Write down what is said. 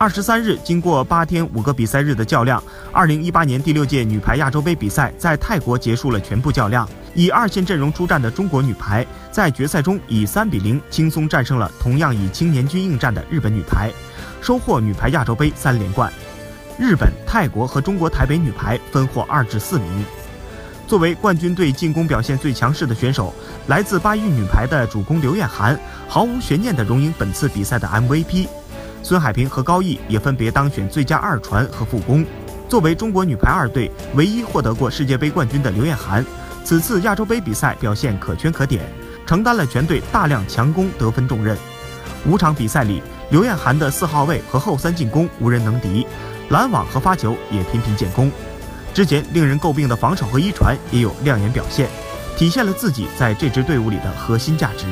二十三日，经过八天五个比赛日的较量，二零一八年第六届女排亚洲杯比赛在泰国结束了全部较量。以二线阵容出战的中国女排，在决赛中以三比零轻松战胜了同样以青年军应战的日本女排，收获女排亚洲杯三连冠。日本、泰国和中国台北女排分获二至四名。作为冠军队进攻表现最强势的选手，来自巴育女排的主攻刘晏含毫无悬念地荣膺本次比赛的 MVP。孙海平和高毅也分别当选最佳二传和副攻。作为中国女排二队唯一获得过世界杯冠军的刘晏含，此次亚洲杯比赛表现可圈可点，承担了全队大量强攻得分重任。五场比赛里，刘晏含的四号位和后三进攻无人能敌，拦网和发球也频频建功。之前令人诟病的防守和一传也有亮眼表现，体现了自己在这支队伍里的核心价值。